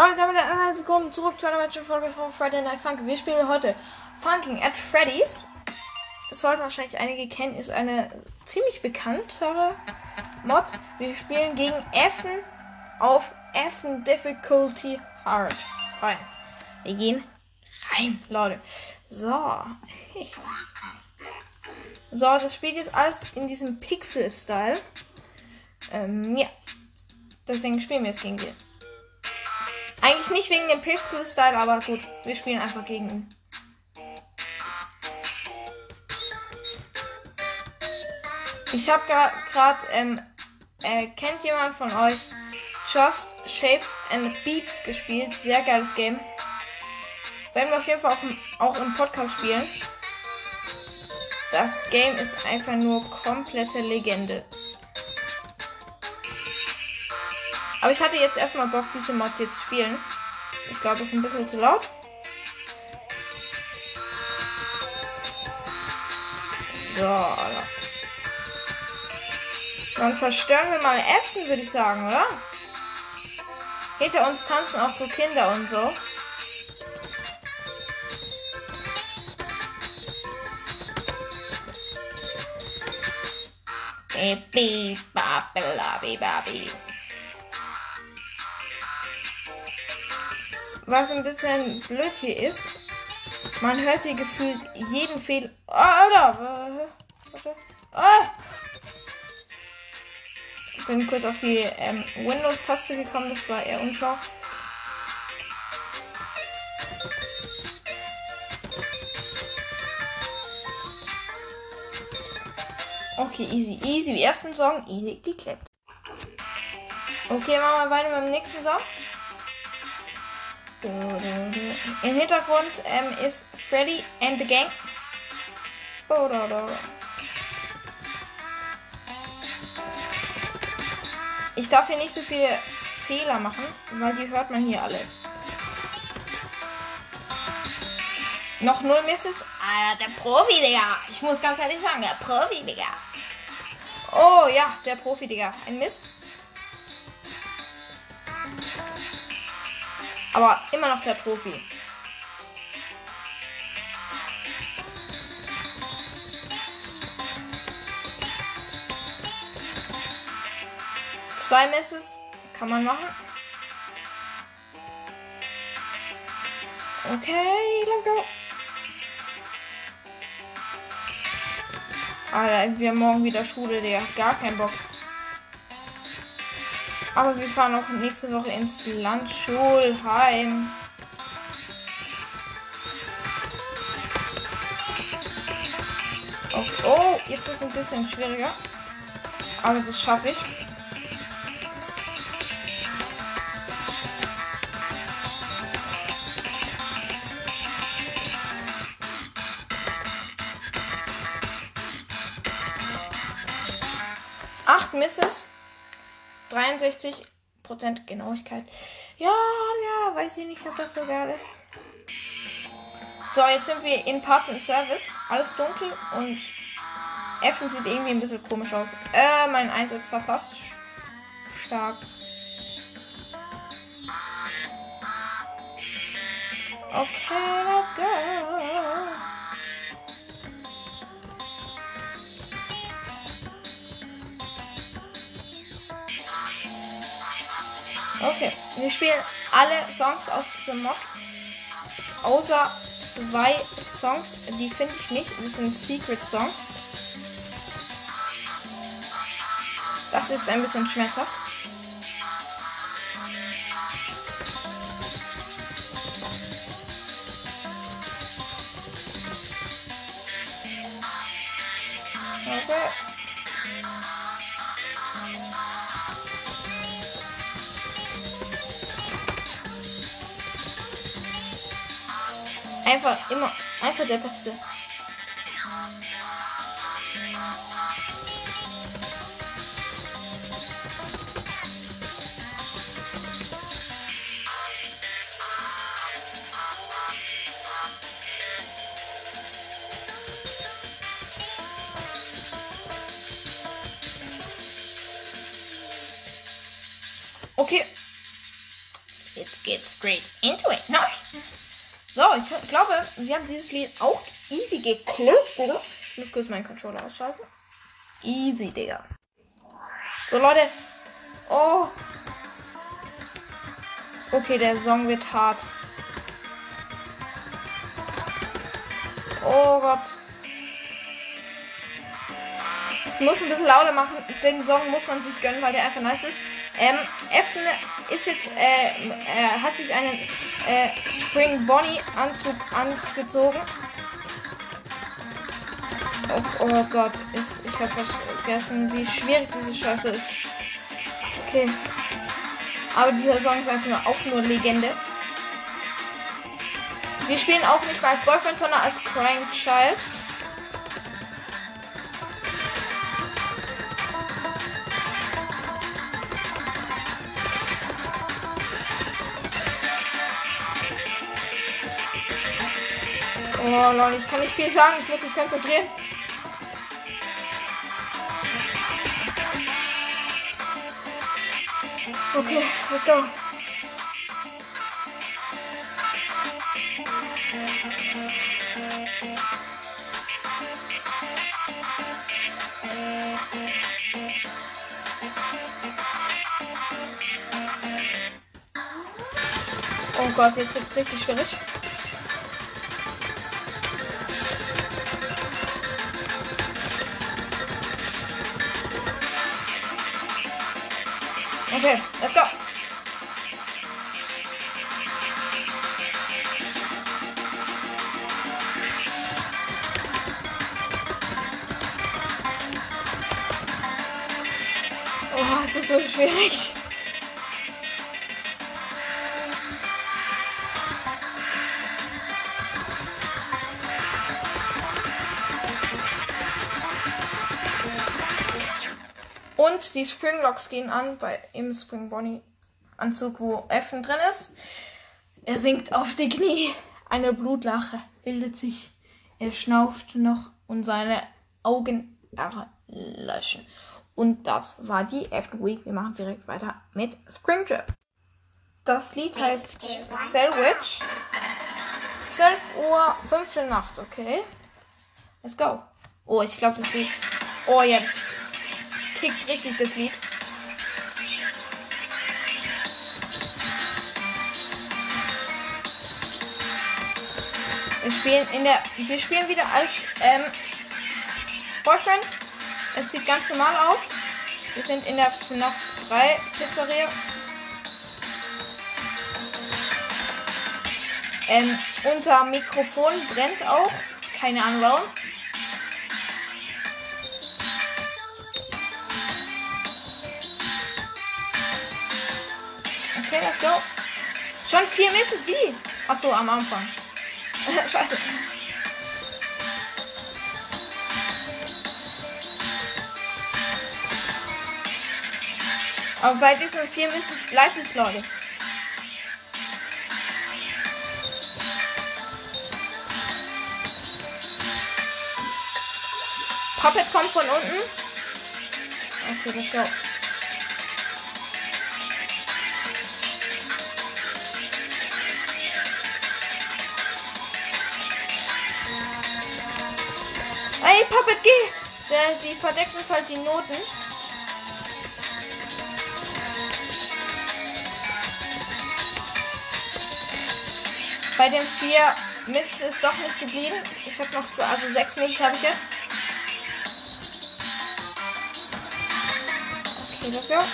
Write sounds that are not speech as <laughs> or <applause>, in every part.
Leute, damit willkommen zurück zu einer weiteren Folge von Friday Night Funky. Wir spielen heute Funking at Freddy's. Das sollten wahrscheinlich einige kennen, ist eine ziemlich bekanntere Mod. Wir spielen gegen Effen auf Effen Difficulty Hard. Rein. Wir gehen rein, Leute. So. So, das spielt jetzt alles in diesem Pixel-Style. Ähm, ja. Deswegen spielen wir es gegen die. Eigentlich nicht wegen dem Pixel-Style, aber gut, wir spielen einfach gegen ihn. Ich habe gerade, ähm, äh, kennt jemand von euch Just Shapes and Beats gespielt? Sehr geiles Game. Werden wir auf jeden Fall dem, auch im Podcast spielen. Das Game ist einfach nur komplette Legende. Aber ich hatte jetzt erstmal Bock, diese Mod jetzt zu spielen. Ich glaube, es ist ein bisschen zu laut. So, Dann zerstören wir mal Äfften, würde ich sagen, oder? Hinter uns tanzen auch so Kinder und so. Baby, babi, babi. Was ein bisschen blöd hier ist, man hört hier gefühlt jeden Fehler. Oh, Alter! Warte. Ah! Ich bin kurz auf die ähm, Windows-Taste gekommen, das war eher unschlau. Okay, easy, easy. Die ersten Song, easy geklappt. Okay, machen wir weiter mit dem nächsten Song. Im Hintergrund ähm, ist Freddy and the Gang. Ich darf hier nicht so viele Fehler machen, weil die hört man hier alle. Noch null Misses. Ah, der Profi, Digga. Ich muss ganz ehrlich sagen, der Profi, Digga. Oh ja, der Profi, Digga. Ein Miss. Aber immer noch der Profi. Zwei Misses kann man machen. Okay, let's go. Alter, wir haben morgen wieder Schule, der Gar keinen Bock. Aber wir fahren auch nächste Woche ins Landschulheim. Oh, oh, jetzt ist es ein bisschen schwieriger. Aber das schaffe ich. Acht Misses. 63% Genauigkeit. Ja, ja, weiß ich nicht, ob das so geil ist. So, jetzt sind wir in Parts and Service. Alles dunkel und Effen sieht irgendwie ein bisschen komisch aus. Äh, mein Einsatz verpasst. Stark. Okay, let's go. Okay, wir spielen alle Songs aus diesem Mod. Außer zwei Songs, die finde ich nicht. Das sind Secret Songs. Das ist ein bisschen schmerzhaft. Einfach immer, einfach der Beste. Ich glaube, wir haben dieses Lied auch easy geklappt, oder? Ich muss kurz meinen Controller ausschalten. Easy, Digga. So, Leute. Oh. Okay, der Song wird hart. Oh Gott. Ich muss ein bisschen lauter machen. Den Song muss man sich gönnen, weil der einfach nice ist. Ähm, Effen ist jetzt, äh, er hat sich einen äh, Spring Bonnie Anzug angezogen. Oh, oh Gott, ist, ich habe vergessen, wie schwierig diese Scheiße ist. Okay. Aber dieser Song ist einfach nur, auch nur Legende. Wir spielen auch nicht mal als Boyfriend, sondern als Crying Child. Oh Leute, ich kann nicht viel sagen, ich muss mich konzentrieren. Okay, let's go. Oh Gott, jetzt wird's richtig schwierig. Okay, let's go. Oh, es ist so schwierig. Die Springlocks gehen an bei im Spring Bonnie Anzug, wo Effen drin ist. Er sinkt auf die Knie. Eine Blutlache bildet sich. Er schnauft noch und seine Augen erlöschen. Und das war die After Week. Wir machen direkt weiter mit Springtrap. Das Lied heißt Sandwich. 12 Uhr, 5 Nacht, okay? Let's go. Oh, ich glaube, das Lied. Oh, jetzt kickt richtig das Lied. Wir spielen in der. Wir spielen wieder als ähm, Boyfriend. Es sieht ganz normal aus. Wir sind in der FNAF 3 Pizzeria. Ähm, unser Mikrofon brennt auch. Keine Ahnung warum. Okay, let's go. Schon vier Misses, wie? Achso, am Anfang. <laughs> Scheiße. Aber bei diesen vier Misses bleibt es, Leute. Puppet kommt von unten. Okay, let's go. Puppet, geh! Der, die verdeckt uns halt die Noten. Bei den vier Mist ist doch nicht geblieben. Ich habe noch zu, also sechs Mist habe ich jetzt. Okay, das ja.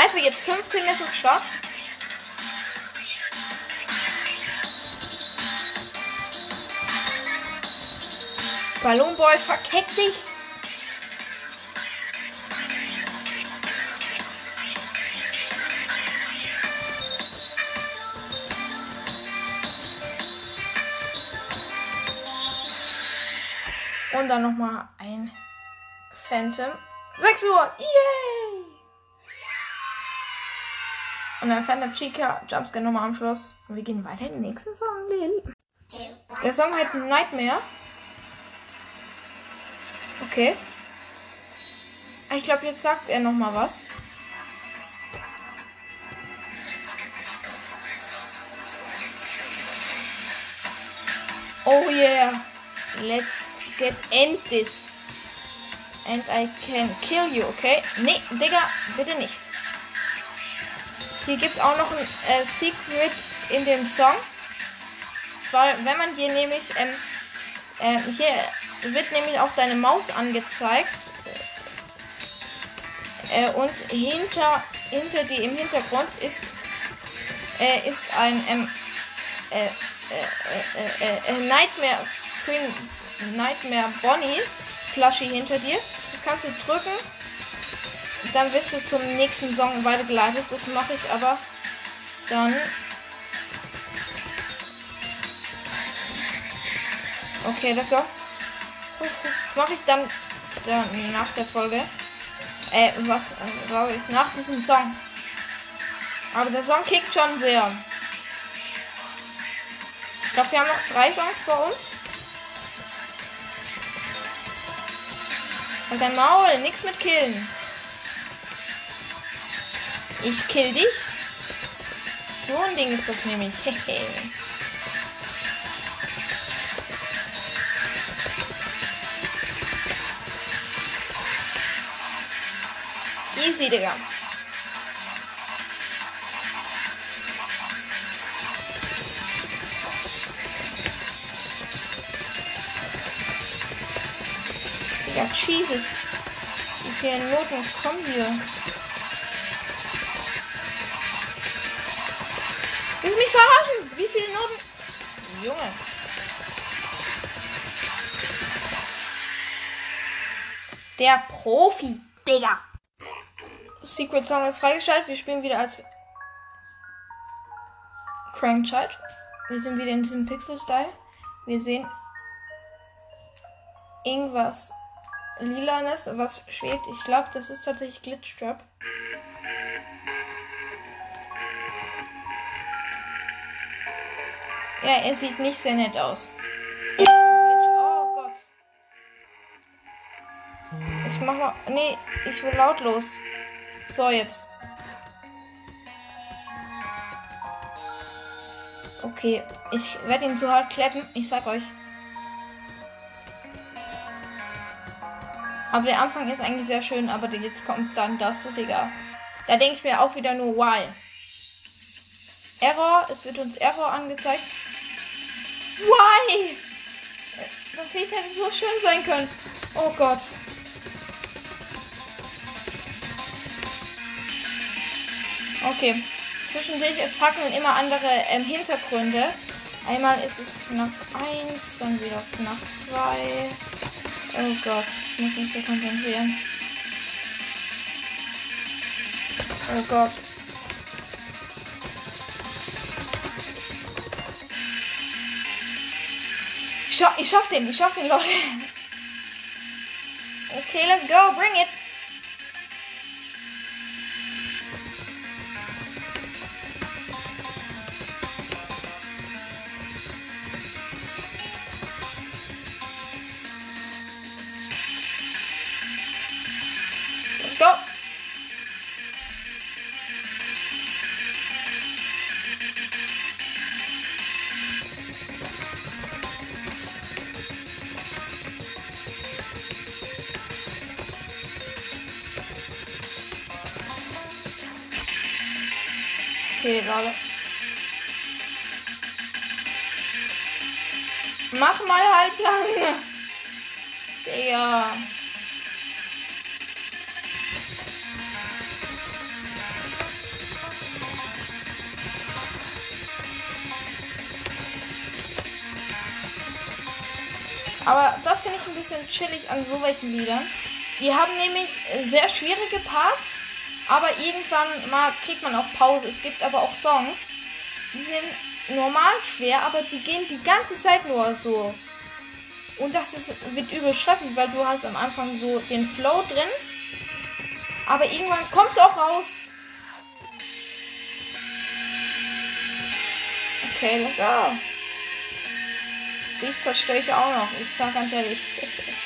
Also jetzt 15 Mist Stopp. Ballonboy, verkeck dich. Und dann nochmal ein Phantom. 6 Uhr. Yay! Und ein Phantom Chica. Jumpscare nochmal am Schluss. Und wir gehen weiter in den nächsten Song. Der Song heißt Nightmare. Okay. Ah, ich glaube, jetzt sagt er noch mal was. Oh yeah. Let's get end this. And I can kill you, okay? Nee, Digga, bitte nicht. Hier gibt es auch noch ein äh, Secret in dem Song. Weil, wenn man hier nämlich ähm, ähm, hier wird nämlich auch deine Maus angezeigt. Äh, und hinter, hinter die im Hintergrund ist, äh, ist ein ähm, äh, äh, äh, Nightmare Screen Nightmare Bonnie Flasche hinter dir. Das kannst du drücken. Dann wirst du zum nächsten Song weitergeleitet. Das mache ich aber dann. Okay, let's go. Das mache ich dann, dann nach der Folge. Äh, was glaube ich? Nach diesem Song. Aber der Song kickt schon sehr. Ich glaube, wir haben noch drei Songs vor uns. Und dein Maul, nichts mit killen. Ich kill dich. So ein Ding ist das nämlich. <laughs> Easy, Digga. Ja, Jesus. Wie viele Noten kommen hier? Willst du mich verarschen? Wie viele Noten? Junge. Der Profi, Digga. Secret Song ist freigeschaltet. Wir spielen wieder als Crankchild. Wir sind wieder in diesem Pixel-Style. Wir sehen irgendwas lilanes, was schwebt. Ich glaube, das ist tatsächlich Glitchtrap. Ja, er sieht nicht sehr nett aus. Oh Gott. Ich mach mal. Nee, ich will lautlos. So, jetzt. Okay, ich werde ihn so hart klappen. Ich sag euch. Aber der Anfang ist eigentlich sehr schön, aber jetzt kommt dann das, Digga. Da denke ich mir auch wieder nur, why? Error, es wird uns Error angezeigt. Why? Das Lied hätte so schön sein können. Oh Gott. Okay. Zwischendurch es fackeln immer andere ähm, Hintergründe. Einmal ist es FNAF 1, dann wieder FNAF 2. Oh Gott, ich muss mich so konzentrieren. Oh Gott. Ich, scha ich schaff den, ich schaff den, Leute. <laughs> Okay, let's go, bring it. Okay, Leute. Mach mal halblang. Digga. Aber das finde ich ein bisschen chillig an so welchen Liedern. Die haben nämlich äh, sehr schwierige Parts, aber irgendwann mal kriegt man auch Pause. Es gibt aber auch Songs, die sind normal schwer, aber die gehen die ganze Zeit nur so. Und das ist, wird übel stressig, weil du hast am Anfang so den Flow drin. Aber irgendwann kommst du auch raus. Okay, go. Dich zerstöre ich auch noch. Ich sag ganz ehrlich. <laughs>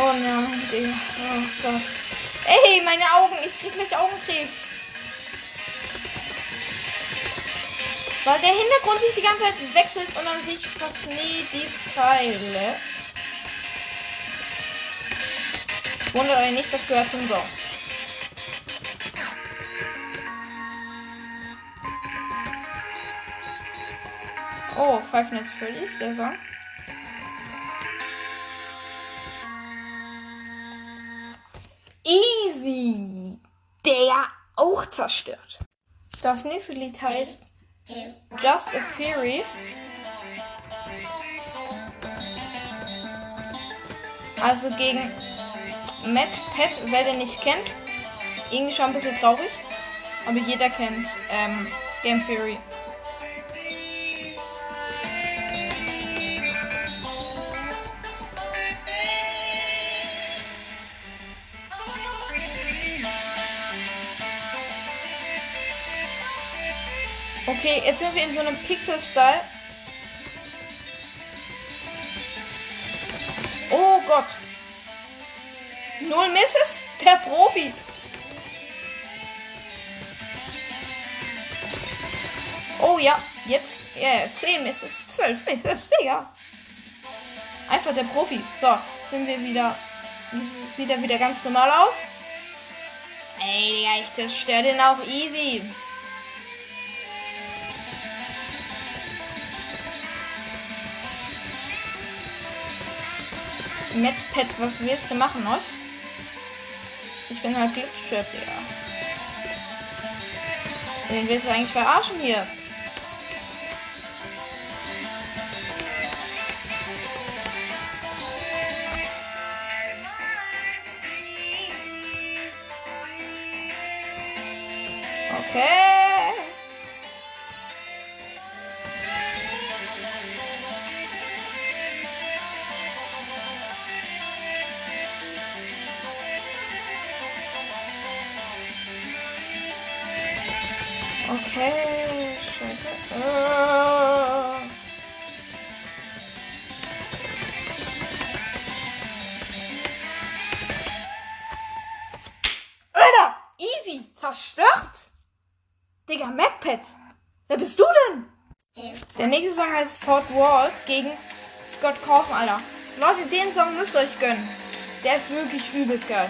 Oh nein, Digga. Oh Gott. Ey, meine Augen. Ich krieg gleich Augenkrebs. Weil der Hintergrund sich die ganze Zeit wechselt und dann ich fast nie die Pfeile. Wundert euch nicht, das gehört zum Song. Oh, Five Nights Freddy's, der Song. Easy. Der auch zerstört. Das nächste Lied heißt Just a Theory. Also gegen Matt Pet, wer den nicht kennt. Irgendwie schon ein bisschen traurig. Aber jeder kennt ähm, Game Theory. Okay, jetzt sind wir in so einem Pixel-Style. Oh Gott. Null Misses? <laughs> Der Profi. Oh ja, jetzt yeah, 10 Misses, 12 Misses, Digga. Einfach der Profi. So, sind wir wieder. Sieht er wieder ganz normal aus? Ey, Digga, ich zerstöre den auch easy. MadPet, was willst du machen, noch? Ich bin halt Glitchtrap, ja. Den willst du eigentlich verarschen hier? Okay, heißt Fort Walls gegen Scott Kaufen, Alter. Leute, den Song müsst ihr euch gönnen. Der ist wirklich übelst geil.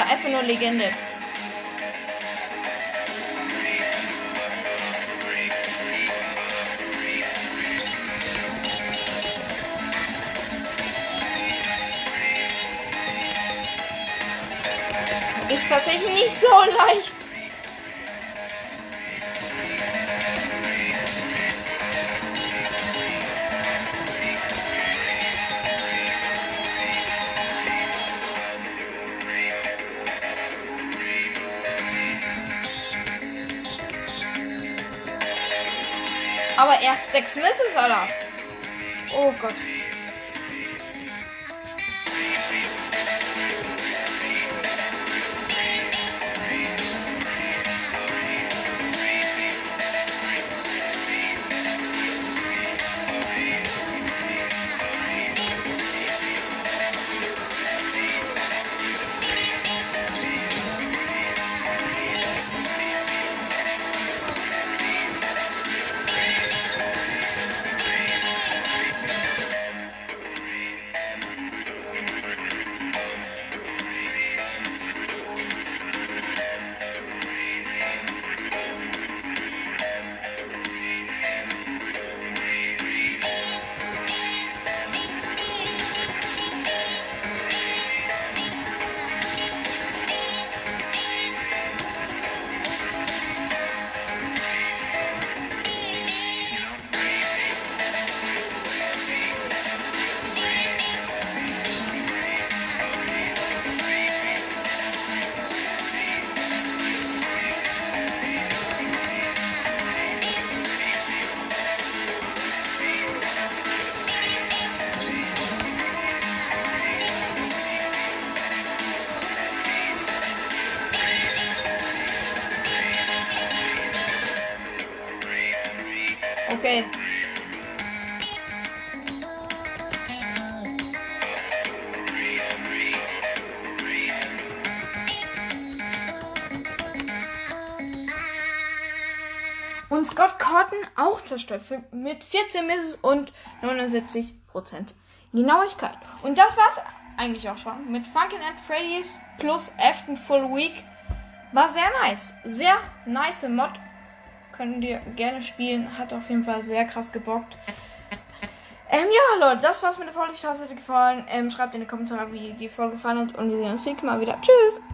Alter, einfach nur Legende. Ist tatsächlich nicht so leicht. Sechs Misses, Alter. Oh Gott. Okay. Und Scott Cotton auch zerstört mit 14 Misses und 79% Genauigkeit. Und das war's eigentlich auch schon mit Funkin' at Freddy's plus Afton Full Week. War sehr nice. Sehr nice Mod. Können wir gerne spielen. Hat auf jeden Fall sehr krass gebockt. Ähm, ja, Leute, das war's mit der Folge. Ich hoffe, es hat euch gefallen. Ähm, schreibt in die Kommentare, wie die Folge gefallen hat. Und wir sehen uns nächstes Mal wieder. Tschüss!